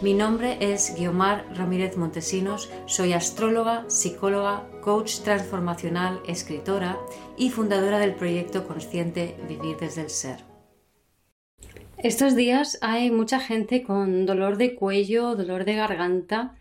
Mi nombre es Guiomar Ramírez Montesinos, soy astróloga, psicóloga, coach transformacional, escritora y fundadora del proyecto consciente Vivir desde el Ser. Estos días hay mucha gente con dolor de cuello, dolor de garganta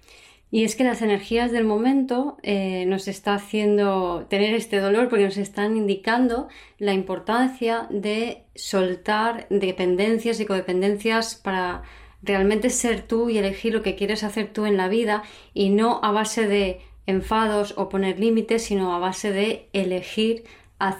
y es que las energías del momento eh, nos está haciendo tener este dolor porque nos están indicando la importancia de soltar dependencias y codependencias para realmente ser tú y elegir lo que quieres hacer tú en la vida y no a base de enfados o poner límites, sino a base de elegir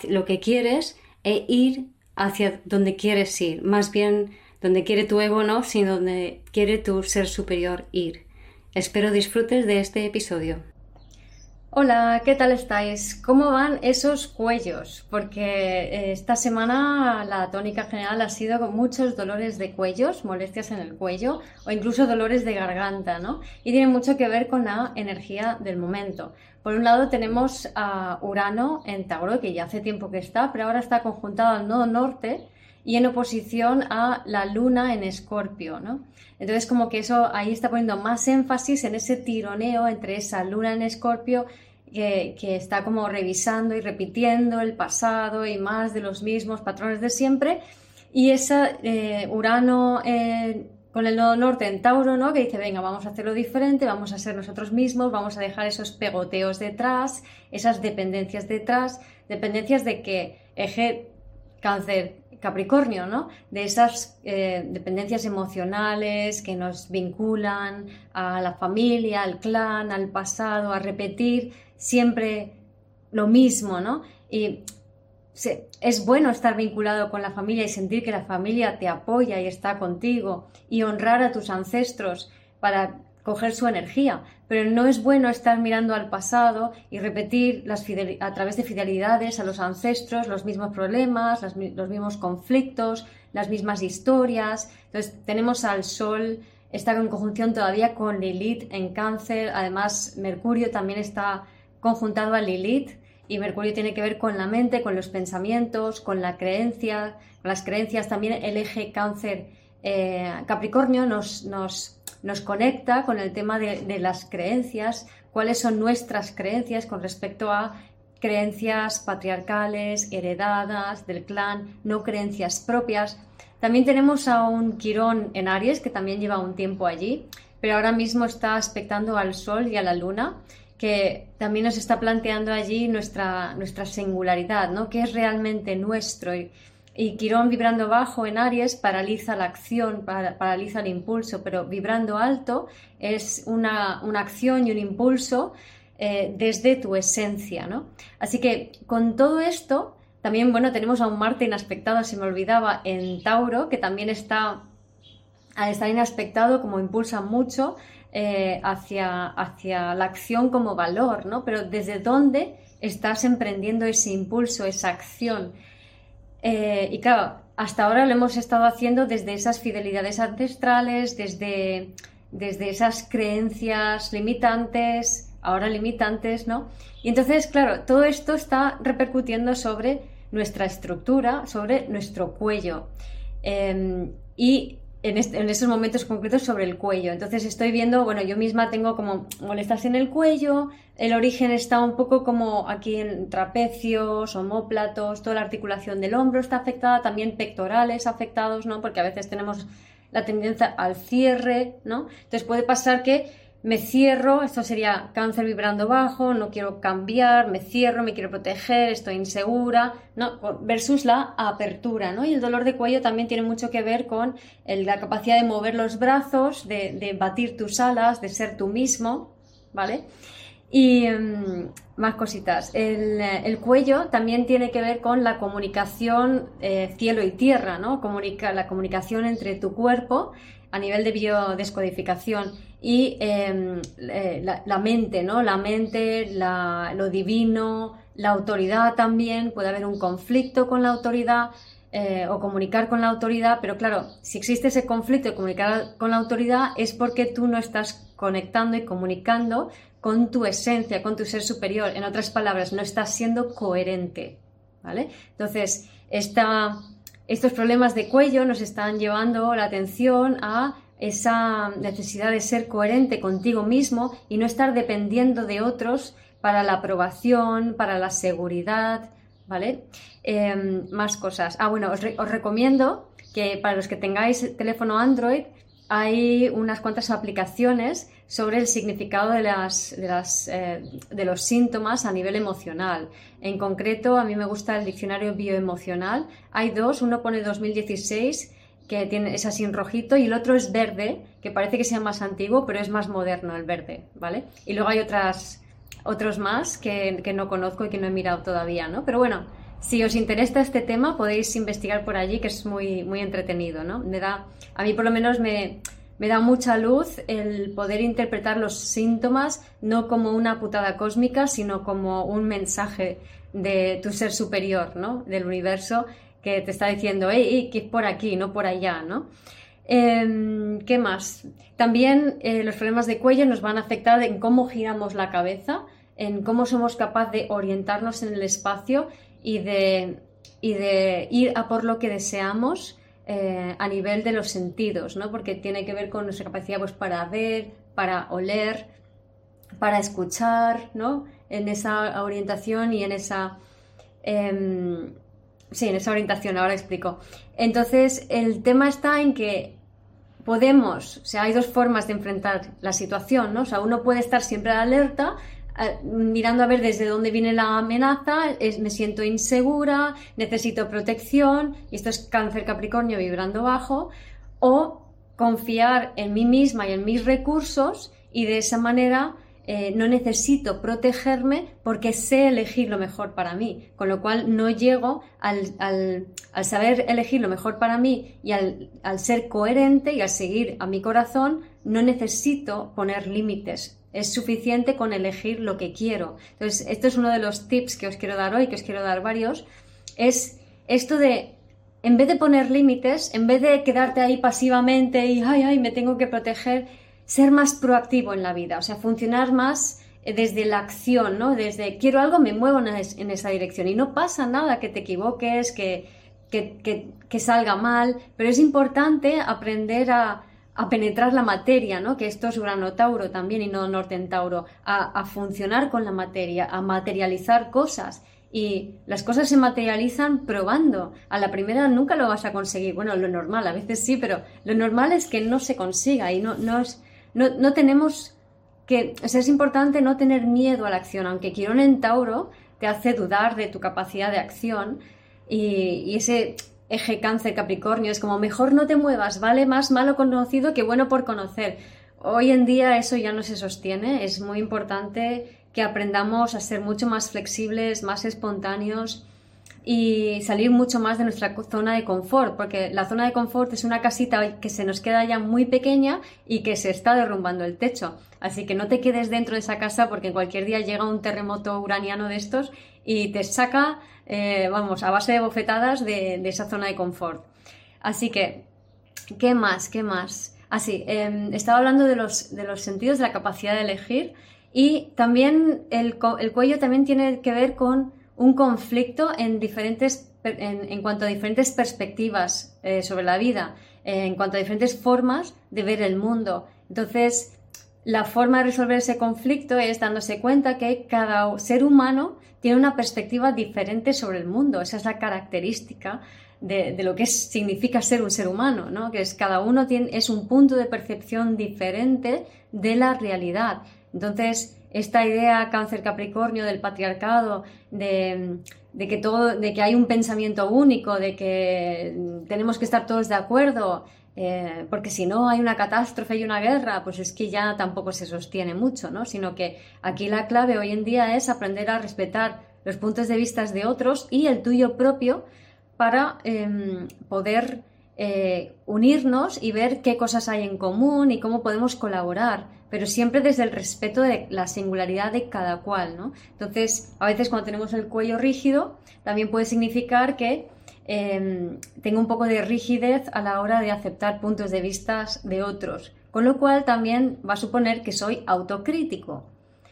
lo que quieres e ir hacia donde quieres ir, más bien donde quiere tu ego no, sino donde quiere tu ser superior ir. Espero disfrutes de este episodio. Hola, ¿qué tal estáis? ¿Cómo van esos cuellos? Porque eh, esta semana la tónica general ha sido con muchos dolores de cuellos, molestias en el cuello o incluso dolores de garganta, ¿no? Y tiene mucho que ver con la energía del momento. Por un lado tenemos a Urano en Tauro, que ya hace tiempo que está, pero ahora está conjuntado al nodo norte y en oposición a la luna en Escorpio, ¿no? Entonces como que eso ahí está poniendo más énfasis en ese tironeo entre esa luna en Escorpio que, está como revisando y repitiendo el pasado y más de los mismos patrones de siempre. Y esa eh, Urano eh, con el nodo norte en Tauro, ¿no? Que dice, venga, vamos a hacerlo diferente, vamos a ser nosotros mismos, vamos a dejar esos pegoteos detrás, esas dependencias detrás, dependencias de que eje cáncer Capricornio, ¿no? De esas eh, dependencias emocionales que nos vinculan a la familia, al clan, al pasado, a repetir siempre lo mismo, ¿no? Y es bueno estar vinculado con la familia y sentir que la familia te apoya y está contigo y honrar a tus ancestros para coger su energía, pero no es bueno estar mirando al pasado y repetir las a través de fidelidades a los ancestros los mismos problemas, los mismos conflictos, las mismas historias. Entonces tenemos al Sol, está en conjunción todavía con Lilith en cáncer, además Mercurio también está conjuntado a Lilith y Mercurio tiene que ver con la mente, con los pensamientos, con la creencia, con las creencias, también el eje cáncer eh, Capricornio nos, nos nos conecta con el tema de, las creencias, cuáles son nuestras creencias con respecto a creencias patriarcales, heredadas del clan, no creencias propias. También tenemos a un Quirón en Aries, que también lleva un tiempo allí, pero ahora mismo está aspectando al Sol y a la Luna, que también nos está planteando allí nuestra, nuestra singularidad, ¿no? ¿Qué es realmente nuestro? Y Quirón vibrando bajo en Aries paraliza la acción, paraliza el impulso, pero vibrando alto es una, acción y un impulso eh, desde tu esencia, ¿no? Así que con todo esto, también, bueno, tenemos a un Marte inaspectado, se me olvidaba, en Tauro, que también está, al estar inaspectado, como impulsa mucho eh, hacia, hacia la acción como valor, ¿no? Pero desde dónde estás emprendiendo ese impulso, esa acción. Eh, y claro, hasta ahora lo hemos estado haciendo desde esas fidelidades ancestrales, desde, desde esas creencias limitantes, ahora limitantes, ¿no? Y entonces, claro, todo esto está repercutiendo sobre nuestra estructura, sobre nuestro cuello. Em, y en, esos momentos concretos sobre el cuello. Entonces estoy viendo, bueno, yo misma tengo como molestas en el cuello, el origen está un poco como aquí en trapecios, homóplatos, toda la articulación del hombro está afectada, también pectorales afectados, ¿no? Porque a veces tenemos la tendencia al cierre, ¿no? Entonces puede pasar que me cierro, esto sería cáncer vibrando bajo, no quiero cambiar, me cierro, me quiero proteger, estoy insegura, ¿no? versus la apertura, ¿no? Y el dolor de cuello también tiene mucho que ver con la capacidad de mover los brazos, de, batir tus alas, de ser tú mismo, ¿vale? Y mm, más cositas. El, cuello también tiene que ver con la comunicación eh, cielo y tierra, ¿no? Comunica, la comunicación entre tu cuerpo a nivel de biodescodificación y em, eh, la, mente, ¿no? La mente, lo divino, la autoridad también, puede haber un conflicto con la autoridad eh, o comunicar con la autoridad, pero claro, si existe ese conflicto de comunicar con la autoridad es porque tú no estás conectando y comunicando con tu esencia, con tu ser superior. En otras palabras, no estás siendo coherente, ¿vale? Entonces, estos problemas de cuello nos están llevando la atención a esa necesidad de ser coherente contigo mismo y no estar dependiendo de otros para la aprobación, para la seguridad, ¿vale? Em, más cosas. Ah, bueno, os, recomiendo que para los que tengáis teléfono Android hay unas cuantas aplicaciones sobre el significado de, las, de, las, eh, de los síntomas a nivel emocional. En concreto, a mí me gusta el diccionario bioemocional. Hay dos, uno pone 2016 que tiene, es así en rojito, y el otro es verde, que parece que sea más antiguo, pero es más moderno el verde, ¿vale? Y luego hay otras, otros más que, no conozco y que no he mirado todavía, ¿no? Pero bueno, si os interesa este tema, podéis investigar por allí, que es muy, muy entretenido, ¿no? Me da, a mí por lo menos me, me da mucha luz el poder interpretar los síntomas no como una putada cósmica, sino como un mensaje de tu ser superior, ¿no? Del universo que te está diciendo, hey, que es por aquí, no por allá, ¿no? Em, ¿Qué más? También eh, los problemas de cuello nos van a afectar en cómo giramos la cabeza, en cómo somos capaces de orientarnos en el espacio y de, y de ir a por lo que deseamos eh, a nivel de los sentidos, ¿no? Porque tiene que ver con nuestra capacidad pues, para ver, para oler, para escuchar, ¿no? En esa orientación y en esa... Sí, en esa orientación, ahora explico. Entonces, el tema está en que podemos, o sea, hay dos formas de enfrentar la situación, ¿no? O sea, uno puede estar siempre alerta, mirando a ver desde dónde viene la amenaza, me siento insegura, necesito protección, y esto es cáncer capricornio vibrando bajo, o confiar en mí misma y en mis recursos y de esa manera eh, no necesito protegerme porque sé elegir lo mejor para mí, con lo cual no llego al, saber elegir lo mejor para mí y al, ser coherente y al seguir a mi corazón, no necesito poner límites. Es suficiente con elegir lo que quiero. Entonces, esto es uno de los tips que os quiero dar hoy, que os quiero dar varios, es esto de en vez de poner límites, en vez de quedarte ahí pasivamente y, ay, ay, me tengo que proteger, ser más proactivo en la vida, o sea, funcionar más eh, desde la acción, ¿no? Desde quiero algo, me muevo en esa dirección y no pasa nada que te equivoques, que, que, salga mal, pero es importante aprender a, penetrar la materia, ¿no? Que esto es Urano Tauro también y no Norte Tauro, a, a funcionar con la materia, a materializar cosas. Y las cosas se materializan probando. A la primera nunca lo vas a conseguir. Bueno, lo normal, a veces sí, pero lo normal es que no se consiga y no, no es no, tenemos que, es importante no tener miedo a la acción, aunque Quirón en Tauro te hace dudar de tu capacidad de acción y, ese eje cáncer Capricornio es como mejor no te muevas, vale más malo conocido que bueno por conocer. Hoy en día eso ya no se sostiene, es muy importante que aprendamos a ser mucho más flexibles, más espontáneos y salir mucho más de nuestra zona de confort, porque la zona de confort es una casita que se nos queda ya muy pequeña y que se está derrumbando el techo. Así que no te quedes dentro de esa casa porque en cualquier día llega un terremoto uraniano de estos y te saca, eh, vamos, a base de bofetadas de, esa zona de confort. Así que, ¿qué más? ¿Qué más? Así, em, estaba hablando de los, de los sentidos, de la capacidad de elegir y también el, el cuello también tiene que ver con un conflicto en, diferentes, en, cuanto a diferentes perspectivas eh, sobre la vida, en cuanto a diferentes formas de ver el mundo. Entonces, la forma de resolver ese conflicto es dándose cuenta que cada ser humano tiene una perspectiva diferente sobre el mundo. Esa es la característica de, lo que significa ser un ser humano, ¿no? que es cada uno tiene, es un punto de percepción diferente de la realidad. Entonces, esta idea cáncer capricornio del patriarcado, de, que todo, de que hay un pensamiento único, de que tenemos que estar todos de acuerdo, eh, porque si no hay una catástrofe y una guerra, pues es que ya tampoco se sostiene mucho, ¿no? Sino que aquí la clave hoy en día es aprender a respetar los puntos de vista de otros y el tuyo propio para em, poder eh, unirnos y ver qué cosas hay en común y cómo podemos colaborar, pero siempre desde el respeto de la singularidad de cada cual, ¿no? Entonces, a veces cuando tenemos el cuello rígido, también puede significar que em, tengo un poco de rigidez a la hora de aceptar puntos de vista de otros, con lo cual también va a suponer que soy autocrítico.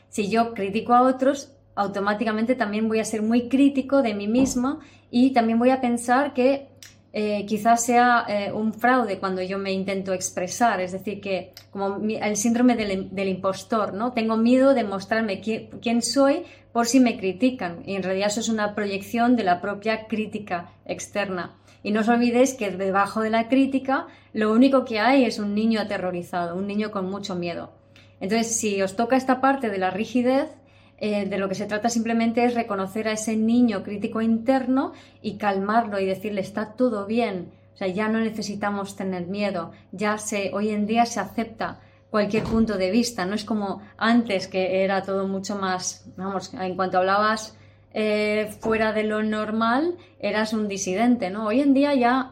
Si yo critico a otros, automáticamente también voy a ser muy crítico de mí mismo y también voy a pensar que eh, quizás sea eh, un fraude cuando yo me intento expresar, es decir, que como el síndrome del, impostor, ¿no? Tengo miedo de mostrarme quién, soy por si me critican y en realidad eso es una proyección de la propia crítica externa. Y no os olvidéis que debajo de la crítica lo único que hay es un niño aterrorizado, un niño con mucho miedo. Entonces, si os toca esta parte de la rigidez, eh, de lo que se trata simplemente es reconocer a ese niño crítico interno y calmarlo y decirle está todo bien, o sea, ya no necesitamos tener miedo, ya se, hoy en día se acepta cualquier punto de vista, no es como antes que era todo mucho más, vamos, en cuanto hablabas eh, fuera de lo normal, eras un disidente, ¿no? Hoy en día ya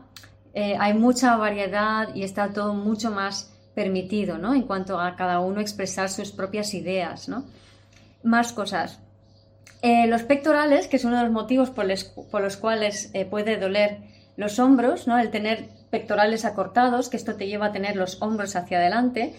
eh, hay mucha variedad y está todo mucho más permitido, ¿no? En cuanto a cada uno expresar sus propias ideas, ¿no? Más cosas. Eh, los pectorales, que es uno de los motivos por, los cuales eh, puede doler los hombros, ¿no? el tener pectorales acortados, que esto te lleva a tener los hombros hacia adelante,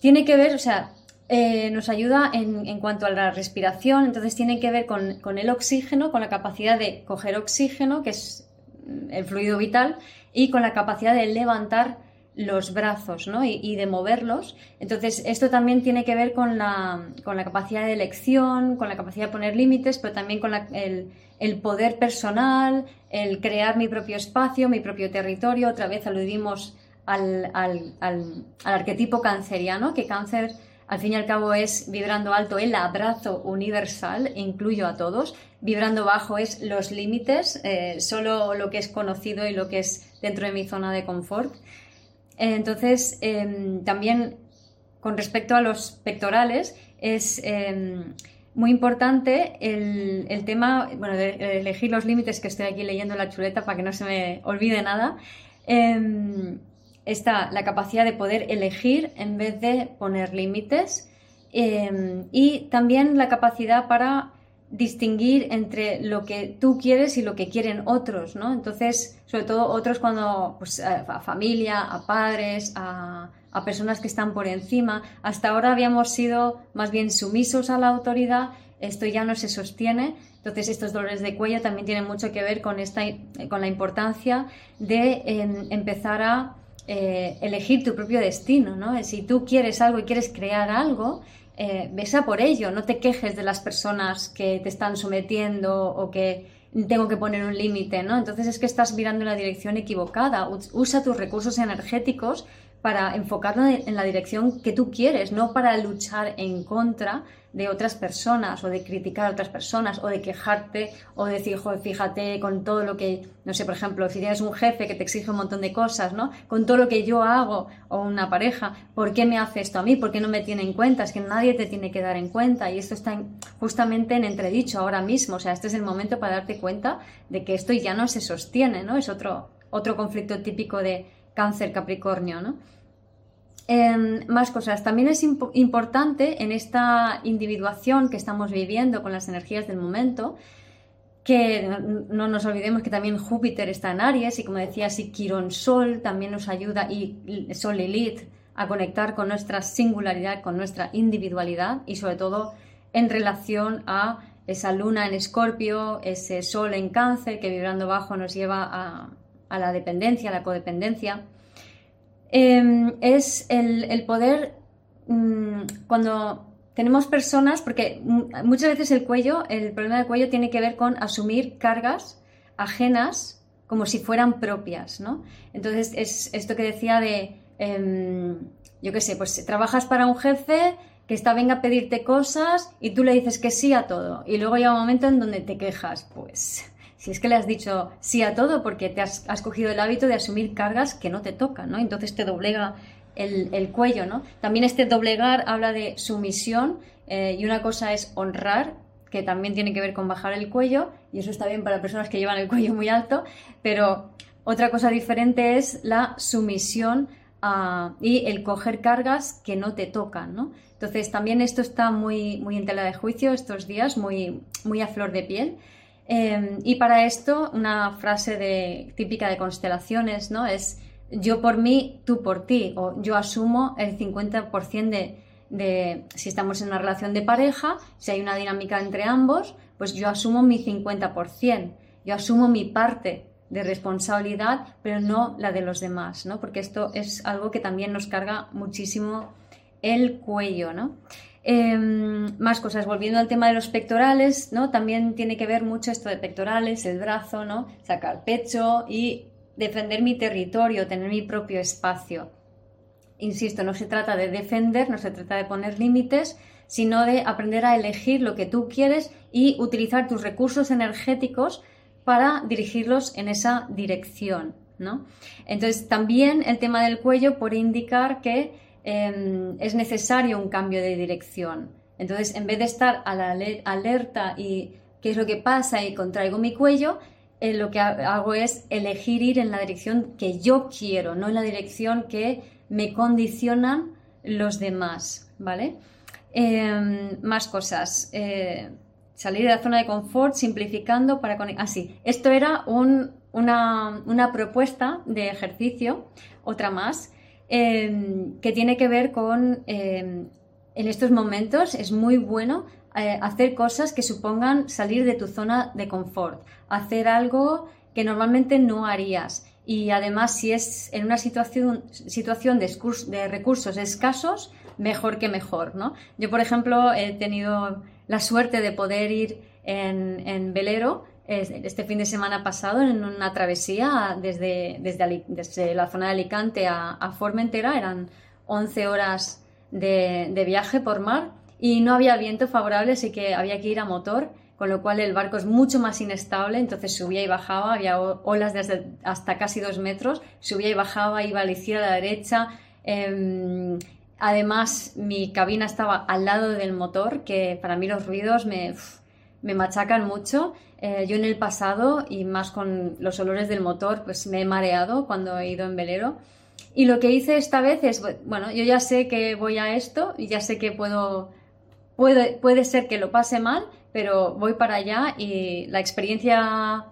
tiene que ver, o sea, eh, nos ayuda en, cuanto a la respiración, entonces tiene que ver con, con, el oxígeno, con la capacidad de coger oxígeno, que es mm, el fluido vital, y con la capacidad de levantar los brazos ¿no? y, de moverlos. Entonces, esto también tiene que ver con la, con la, capacidad de elección, con la capacidad de poner límites, pero también con el, el, poder personal, el crear mi propio espacio, mi propio territorio. Otra vez aludimos al, al, al, arquetipo canceriano, que cáncer al fin y al cabo es vibrando alto el abrazo universal, incluyo a todos. Vibrando bajo es los límites, eh, solo lo que es conocido y lo que es dentro de mi zona de confort. Entonces, em, también con respecto a los pectorales, es em, muy importante el, tema, bueno, de elegir los límites que estoy aquí leyendo en la chuleta para que no se me olvide nada. Em, está la capacidad de poder elegir en vez de poner límites y también la capacidad para distinguir entre lo que tú quieres y lo que quieren otros, ¿no? Entonces, sobre todo otros cuando, pues, a familia, a padres, a, personas que están por encima. Hasta ahora habíamos sido más bien sumisos a la autoridad, esto ya no se sostiene. Entonces, estos dolores de cuello también tienen mucho que ver con, esta, con la importancia de em, empezar a eh, elegir tu propio destino, ¿no? Si tú quieres algo y quieres crear algo, eh, besa por ello, no te quejes de las personas que te están sometiendo o que tengo que poner un límite, ¿no? Entonces es que estás mirando en la dirección equivocada. Usa tus recursos energéticos para enfocarlo en la dirección que tú quieres, no para luchar en contra de otras personas o de criticar a otras personas o de quejarte o decir, joder, fíjate con todo lo que, no sé, por ejemplo, si tienes un jefe que te exige un montón de cosas, ¿no? Con todo lo que yo hago o una pareja, ¿por qué me hace esto a mí? ¿Por qué no me tiene en cuenta? Es que nadie te tiene que dar en cuenta y esto está justamente en entredicho ahora mismo, o sea, este es el momento para darte cuenta de que esto ya no se sostiene, ¿no? Es otro, otro conflicto típico de cáncer capricornio, ¿no? Em, más cosas. También es importante en esta individuación que estamos viviendo con las energías del momento, que no, nos olvidemos que también Júpiter está en Aries y como decía, si Quirón Sol también nos ayuda y Sol Lilith a conectar con nuestra singularidad, con nuestra individualidad y sobre todo en relación a esa luna en Escorpio, ese Sol en Cáncer que vibrando bajo nos lleva a, a la dependencia, a la codependencia. Em, es el, poder, mm, cuando tenemos personas, porque muchas veces el cuello, el problema del cuello tiene que ver con asumir cargas ajenas como si fueran propias, ¿no? Entonces es esto que decía de, em, yo qué sé, pues trabajas para un jefe que está venga a pedirte cosas y tú le dices que sí a todo y luego llega un momento en donde te quejas, pues si es que le has dicho sí a todo porque te has, cogido el hábito de asumir cargas que no te tocan, ¿no? Entonces te doblega el, cuello, ¿no? También este doblegar habla de sumisión eh, y una cosa es honrar, que también tiene que ver con bajar el cuello, y eso está bien para personas que llevan el cuello muy alto, pero Otra cosa diferente es la sumisión y el coger cargas que no te tocan, ¿no? Entonces también esto está muy, muy en tela de juicio estos días, muy, muy a flor de piel. Em, y para esto, una frase de, típica de constelaciones, ¿no? Es yo por mí, tú por ti, o yo asumo el 50% de, de, si estamos en una relación de pareja, si hay una dinámica entre ambos, pues yo asumo mi 50%, yo asumo mi parte de responsabilidad, pero no la de los demás, ¿no? Porque esto es algo que también nos carga muchísimo el cuello, ¿no? Em, más cosas, volviendo al tema de los pectorales, ¿no? También tiene que ver mucho esto de pectorales, el brazo, ¿no? Sacar pecho y defender mi territorio, tener mi propio espacio. Insisto, no se trata de defender, no se trata de poner límites, sino de aprender a elegir lo que tú quieres y utilizar tus recursos energéticos para dirigirlos en esa dirección. ¿no? Entonces, también el tema del cuello puede indicar que em, es necesario un cambio de dirección. Entonces, en vez de estar a la alerta y qué es lo que pasa y contraigo mi cuello, eh, lo que hago es elegir ir en la dirección que yo quiero, no en la dirección que me condicionan los demás, ¿vale? Em, más cosas. Eh, salir de la zona de confort simplificando para conectar. Así, ah, esto era una, propuesta de ejercicio, otra más, em, que tiene que ver con, em, en estos momentos es muy bueno eh, hacer cosas que supongan salir de tu zona de confort, hacer algo que normalmente no harías. Y además, si es en una situación, situación de, de recursos escasos, mejor que mejor, ¿no? Yo, por ejemplo, he tenido la suerte de poder ir en, velero este fin de semana pasado en una travesía desde, desde, la zona de Alicante a, Formentera. Eran 11 horas de, viaje por mar y no había viento favorable, así que había que ir a motor, con lo cual el barco es mucho más inestable, entonces subía y bajaba, había olas desde hasta casi dos metros, subía y bajaba, iba a la izquierda, a la derecha. Em, Además, mi cabina estaba al lado del motor, que para mí los ruidos me, machacan mucho. Eh, yo en el pasado, y más con los olores del motor, pues me he mareado cuando he ido en velero. Y lo que hice esta vez es, bueno, yo ya sé que voy a esto y ya sé que puedo, puede, puede ser que lo pase mal, pero voy para allá y la experiencia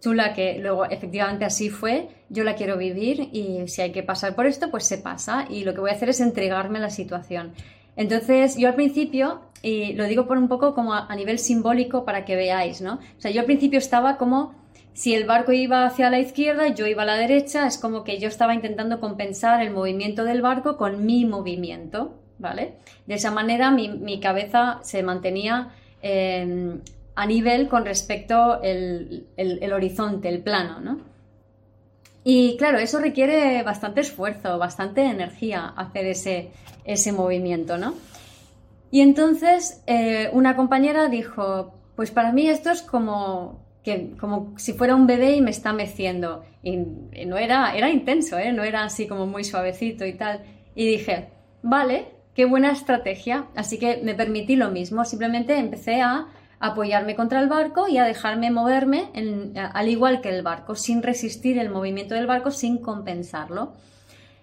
chula que luego efectivamente así fue, yo la quiero vivir y si hay que pasar por esto, pues se pasa y lo que voy a hacer es entregarme a la situación. Entonces, yo al principio, y lo digo por un poco como a, nivel simbólico para que veáis, ¿no? O sea, yo al principio estaba como si el barco iba hacia la izquierda, yo iba a la derecha, es como que yo estaba intentando compensar el movimiento del barco con mi movimiento, ¿vale? De esa manera mi, cabeza se mantenía eh, a nivel con respecto el, el, horizonte, el plano, ¿no? Y claro, eso requiere bastante esfuerzo, bastante energía hacer ese, ese movimiento, ¿no? Y entonces eh, una compañera dijo, pues para mí esto es como, que, como si fuera un bebé y me está meciendo. Y, no era, era intenso, ¿eh? no era así como muy suavecito y tal. Y dije, vale, qué buena estrategia. Así que me permití lo mismo, simplemente empecé a apoyarme contra el barco y a dejarme moverme al igual que el barco, sin resistir el movimiento del barco, sin compensarlo.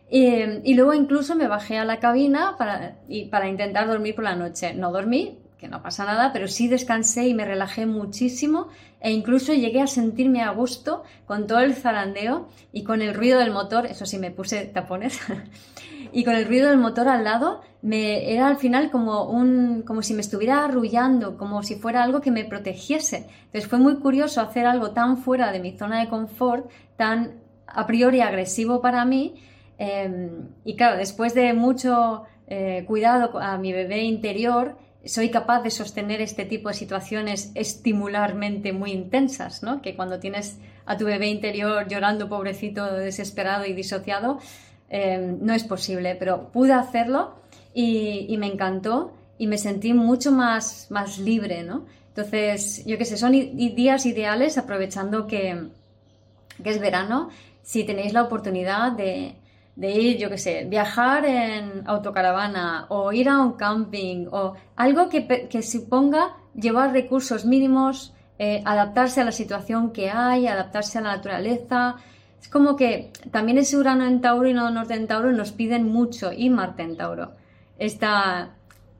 Y luego incluso me bajé a la cabina para, para intentar dormir por la noche. No dormí, que no pasa nada, pero sí descansé y me relajé muchísimo e incluso llegué a sentirme a gusto con todo el zarandeo y con el ruido del motor, eso sí me puse tapones, y con el ruido del motor al lado me era al final como un como si me estuviera arrullando, como si fuera algo que me protegiese. Entonces fue muy curioso hacer algo tan fuera de mi zona de confort, tan a priori agresivo para mí. Em, y claro, después de mucho eh, cuidado a mi bebé interior, soy capaz de sostener este tipo de situaciones estimularmente muy intensas, ¿no? Que cuando tienes a tu bebé interior llorando, pobrecito, desesperado y disociado, Em, no es posible, pero pude hacerlo y, me encantó y me sentí mucho más, más libre, ¿no? Entonces, yo qué sé, son días ideales aprovechando que, es verano, si tenéis la oportunidad de, ir, yo qué sé, viajar en autocaravana o ir a un camping o algo que, que suponga llevar recursos mínimos, eh, adaptarse a la situación que hay, adaptarse a la naturaleza, Es como que también ese Urano en Tauro y Nodo Norte en Tauro nos piden mucho y Marte en Tauro. Esta,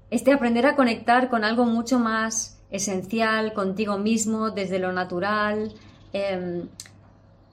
este aprender a conectar con algo mucho más esencial, contigo mismo, desde lo natural, em,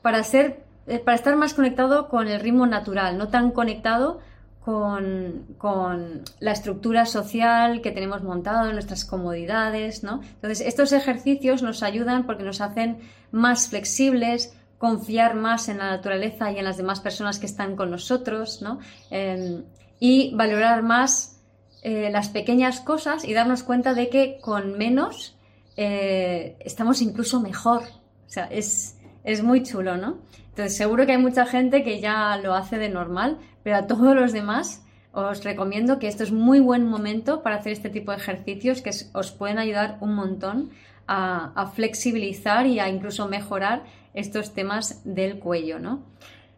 para, ser, eh, para estar más conectado con el ritmo natural, no tan conectado con, con, la estructura social que tenemos montado, nuestras comodidades, ¿no? Entonces, estos ejercicios nos ayudan porque nos hacen más flexibles, confiar más en la naturaleza y en las demás personas que están con nosotros, ¿no? Em, y valorar más eh, las pequeñas cosas y darnos cuenta de que con menos eh, estamos incluso mejor. O sea, es, es muy chulo, ¿no? Entonces, seguro que hay mucha gente que ya lo hace de normal, pero a todos los demás os recomiendo que esto es muy buen momento para hacer este tipo de ejercicios que os pueden ayudar un montón a, flexibilizar y a incluso mejorar estos temas del cuello, ¿no?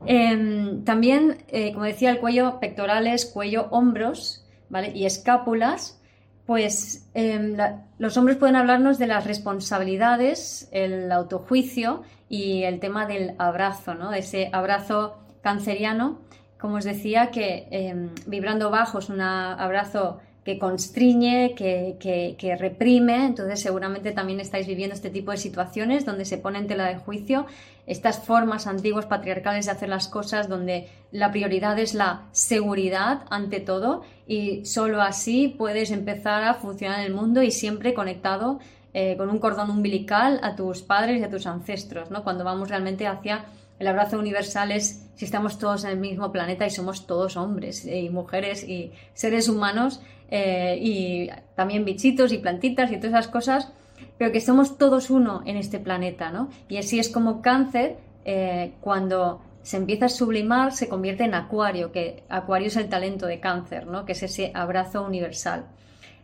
Em, también, eh, como decía, el cuello pectorales, cuello, hombros, ¿vale? Y escápulas, pues em, los hombres pueden hablarnos de las responsabilidades, el autojuicio y el tema del abrazo, ¿no? Ese abrazo canceriano como os decía, que em, vibrando bajo es un abrazo que constriñe, que, reprime, entonces seguramente también estáis viviendo este tipo de situaciones donde se pone tela de juicio estas formas antiguas patriarcales de hacer las cosas donde la prioridad es la seguridad ante todo y solo así puedes empezar a funcionar en el mundo y siempre conectado eh, con un cordón umbilical a tus padres y a tus ancestros, ¿no? cuando vamos realmente hacia el abrazo universal es si estamos todos en el mismo planeta y somos todos hombres y mujeres y seres humanos eh, y también bichitos y plantitas y todas esas cosas, pero que somos todos uno en este planeta, ¿no? Y así es como cáncer, eh, cuando se empieza a sublimar, se convierte en acuario, que acuario es el talento de cáncer, ¿no? Que es ese abrazo universal.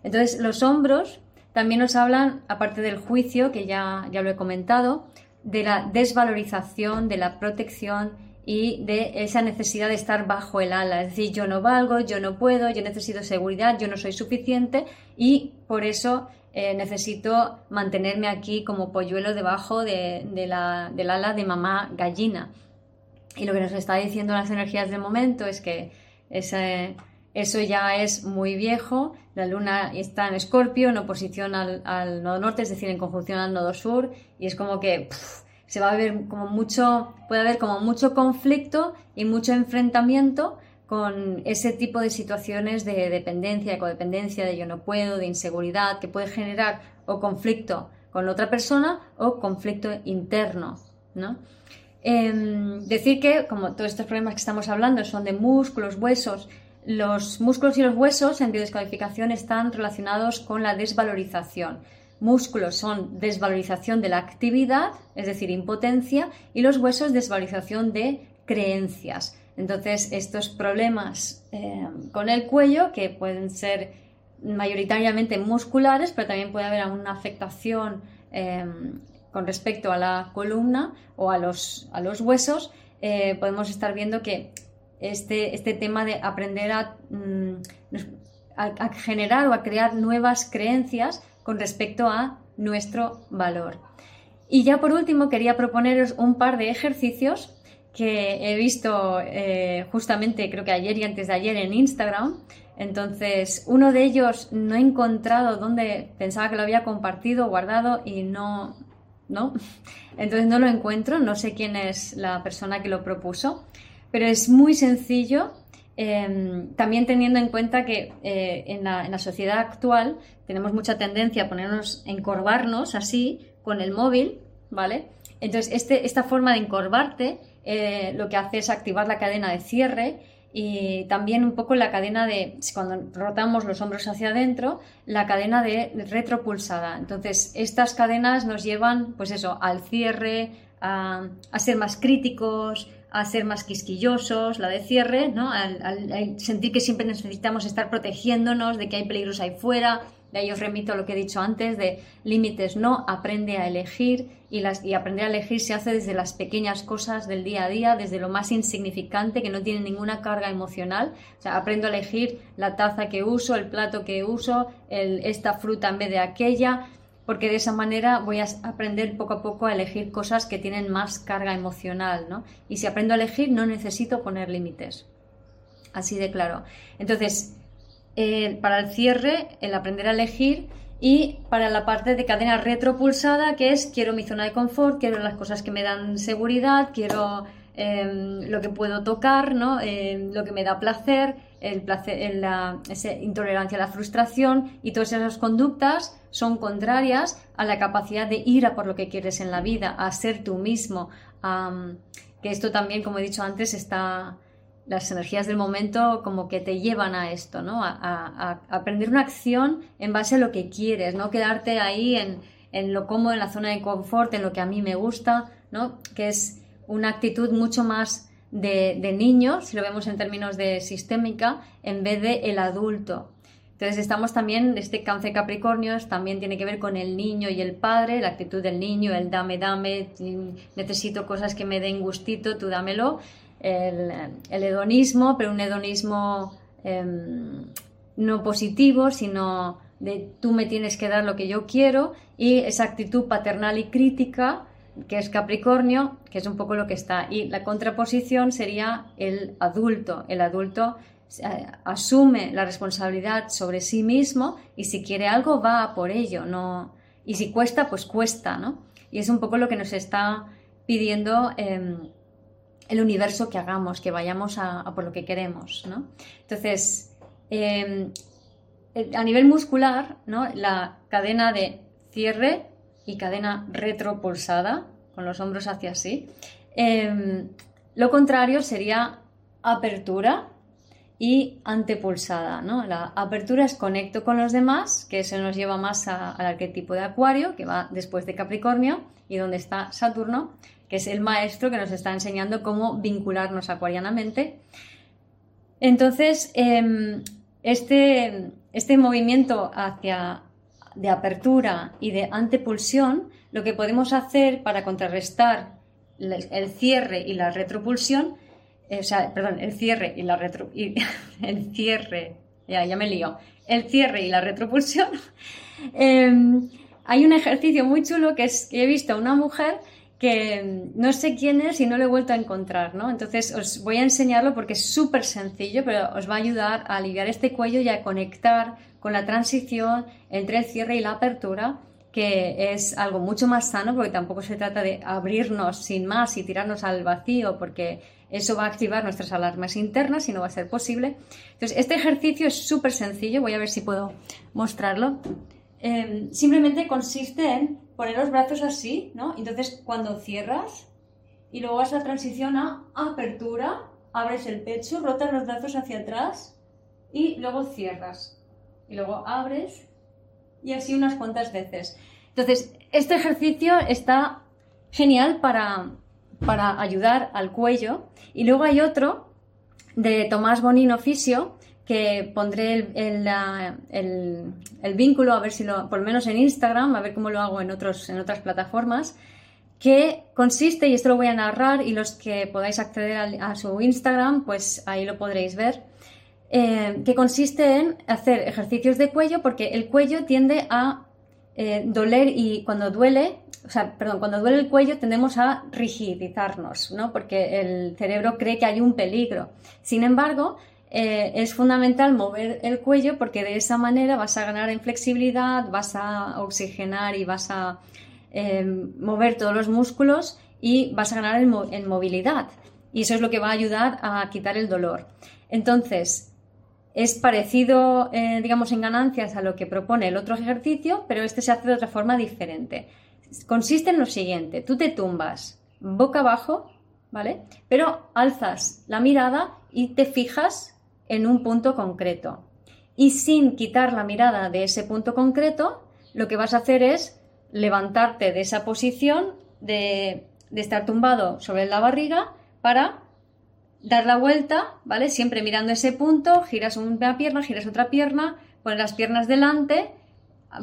Entonces, los hombros también nos hablan, aparte del juicio, que ya, ya lo he comentado, de la desvalorización, de la protección y de esa necesidad de estar bajo el ala. Es decir, yo no valgo, yo no puedo, yo necesito seguridad, yo no soy suficiente y por eso eh, necesito mantenerme aquí como polluelo debajo de, la, del ala de mamá gallina. Y lo que nos está diciendo las energías del momento es que ese, eso ya es muy viejo. La luna está en Escorpio, en oposición al, nodo norte, es decir, en conjunción al nodo sur, y es como que se va a ver como mucho, puede haber como mucho conflicto y mucho enfrentamiento con ese tipo de situaciones de dependencia, de codependencia, de yo no puedo, de inseguridad, que puede generar o conflicto con otra persona o conflicto interno, ¿no? Em, decir que, como todos estos problemas que estamos hablando son de músculos, huesos, los músculos y los huesos en biodescodificación están relacionados con la desvalorización. Músculos son desvalorización de la actividad, es decir, impotencia, y los huesos desvalorización de creencias. Entonces, estos problemas eh, con el cuello, que pueden ser mayoritariamente musculares, pero también puede haber una afectación eh, con respecto a la columna o a los, a los huesos, eh, podemos estar viendo que este, este tema de aprender mm, a, generar o a crear nuevas creencias con respecto a nuestro valor. Y ya por último quería proponeros un par de ejercicios que he visto eh, justamente creo que ayer y antes de ayer en Instagram. Entonces, uno de ellos no he encontrado dónde pensaba que lo había compartido, guardado y no, no. Entonces no lo encuentro, no sé quién es la persona que lo propuso pero es muy sencillo, em, también teniendo en cuenta que eh, en, la, sociedad actual tenemos mucha tendencia a ponernos, encorvarnos así con el móvil, ¿vale? Entonces, este, esta forma de encorvarte eh, lo que hace es activar la cadena de cierre y también un poco la cadena de, cuando rotamos los hombros hacia adentro, la cadena de retropulsada. Entonces, estas cadenas nos llevan, pues eso, al cierre, a, a ser más críticos, a ser más quisquillosos, la de cierre, ¿no? Al, sentir que siempre necesitamos estar protegiéndonos, de que hay peligros ahí fuera. De ahí os remito a lo que he dicho antes, de límites no, aprende a elegir y, las, y aprender a elegir se hace desde las pequeñas cosas del día a día, desde lo más insignificante que no tiene ninguna carga emocional. O sea, aprendo a elegir la taza que uso, el plato que uso, esta fruta en vez de aquella porque de esa manera voy a aprender poco a poco a elegir cosas que tienen más carga emocional, ¿no? Y si aprendo a elegir, no necesito poner límites. Así de claro. Entonces, eh, para el cierre, el aprender a elegir y para la parte de cadena retropulsada, que es quiero mi zona de confort, quiero las cosas que me dan seguridad, quiero em, lo que puedo tocar, ¿no? Em, lo que me da placer, el placer, la intolerancia a la frustración y todas esas conductas son contrarias a la capacidad de ir a por lo que quieres en la vida, a ser tú mismo, que esto también, como he dicho antes, está las energías del momento como que te llevan a esto, ¿no? A, aprender una acción en base a lo que quieres, no quedarte ahí en, lo cómodo, en la zona de confort, en lo que a mí me gusta, ¿no? Que es una actitud mucho más de, de niño, si lo vemos en términos de sistémica, en vez de el adulto. Entonces estamos también, este cáncer Capricornio también tiene que ver con el niño y el padre, la actitud del niño, el dame, dame, necesito cosas que me den gustito, tú dámelo el, hedonismo, pero un hedonismo em, no positivo, sino de tú me tienes que dar lo que yo quiero y esa actitud paternal y crítica que es Capricornio, que es un poco lo que está. Y la contraposición sería el adulto. El adulto eh, asume la responsabilidad sobre sí mismo y si quiere algo va por ello, no y si cuesta, pues cuesta, ¿no? Y es un poco lo que nos está pidiendo em, el universo que hagamos, que vayamos a, por lo que queremos, ¿no? Entonces, em, a nivel muscular, ¿no? La cadena de cierre y cadena retropulsada, con los hombros hacia así. Em, lo contrario sería apertura y antepulsada, ¿no? La apertura es conecto con los demás, que eso nos lleva más al arquetipo de Acuario, que va después de Capricornio y donde está Saturno, que es el maestro que nos está enseñando cómo vincularnos acuarianamente. Entonces, em, este, este movimiento hacia de apertura y de antepulsión, lo que podemos hacer para contrarrestar el, cierre y la retropulsión, eh, o sea, perdón, el cierre y la retro, el cierre, ya, me lío, el cierre y la retropulsión, em, hay un ejercicio muy chulo que es que he visto a una mujer que no sé quién es y no lo he vuelto a encontrar, ¿no? Entonces os voy a enseñarlo porque es súper sencillo, pero os va a ayudar a aliviar este cuello y a conectar con la transición entre el cierre y la apertura, que es algo mucho más sano porque tampoco se trata de abrirnos sin más y tirarnos al vacío porque eso va a activar nuestras alarmas internas y no va a ser posible. Entonces, este ejercicio es súper sencillo, voy a ver si puedo mostrarlo. Em, simplemente consiste en poner los brazos así, ¿no? Entonces cuando cierras y luego vas a transición a apertura, abres el pecho, rotas los brazos hacia atrás y luego cierras. Y luego abres y así unas cuantas veces. Entonces, este ejercicio está genial para, para ayudar al cuello. Y luego hay otro de Tomás Bonino Fisio, que pondré el, vínculo, a ver si lo, por lo menos en Instagram, a ver cómo lo hago en, otros, en otras plataformas, que consiste, y esto lo voy a narrar, y los que podáis acceder a, su Instagram, pues ahí lo podréis ver, eh, que consiste en hacer ejercicios de cuello, porque el cuello tiende a eh, doler y cuando duele, o sea, perdón, cuando duele el cuello tendemos a rigidizarnos, ¿no? Porque el cerebro cree que hay un peligro. Sin embargo, eh, es fundamental mover el cuello porque de esa manera vas a ganar en flexibilidad, vas a oxigenar y vas a mover todos los músculos y vas a ganar en, movilidad. Y eso es lo que va a ayudar a quitar el dolor. Entonces, es parecido, eh, digamos, en ganancias a lo que propone el otro ejercicio, pero este se hace de otra forma diferente. Consiste en lo siguiente, tú te tumbas boca abajo, ¿vale? Pero alzas la mirada y te fijas en un punto concreto. Y sin quitar la mirada de ese punto concreto, lo que vas a hacer es levantarte de esa posición de, estar tumbado sobre la barriga para dar la vuelta, ¿vale? Siempre mirando ese punto, giras una pierna, giras otra pierna, pones las piernas delante,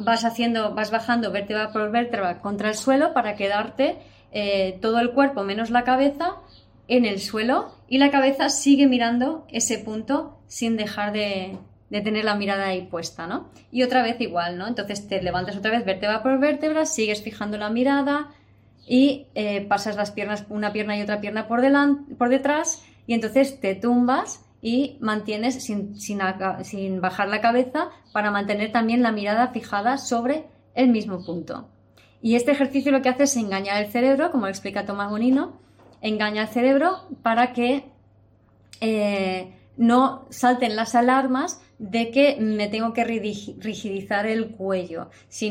vas haciendo, vas bajando vértebra por vértebra contra el suelo para quedarte eh, todo el cuerpo menos la cabeza en el suelo y la cabeza sigue mirando ese punto sin dejar de, de tener la mirada ahí puesta, ¿no? Y otra vez igual, ¿no? Entonces te levantas otra vez vértebra por vértebra, sigues fijando la mirada y eh, pasas las piernas, una pierna y otra pierna por, delante, por detrás y entonces te tumbas y mantienes sin, sin, sin bajar la cabeza para mantener también la mirada fijada sobre el mismo punto. Y este ejercicio lo que hace es engañar el cerebro, como lo explica Tomás Bonino, engaña al cerebro para que eh, no salten las alarmas de que me tengo que rigidizar el cuello. Si,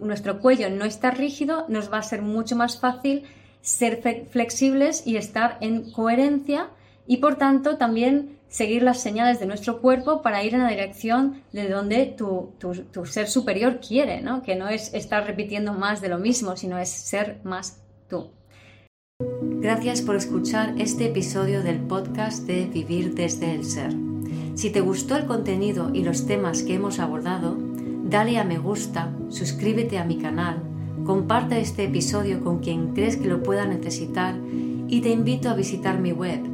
nuestro cuello no está rígido, nos va a ser mucho más fácil ser flexibles y estar en coherencia y por tanto también seguir las señales de nuestro cuerpo para ir en la dirección de donde tu, ser superior quiere, ¿no? que no es estar repitiendo más de lo mismo, sino es ser más tú. Gracias por escuchar este episodio del podcast de Vivir desde el Ser. Si te gustó el contenido y los temas que hemos abordado, dale a me gusta, suscríbete a mi canal, comparte este episodio con quien crees que lo pueda necesitar y te invito a visitar mi web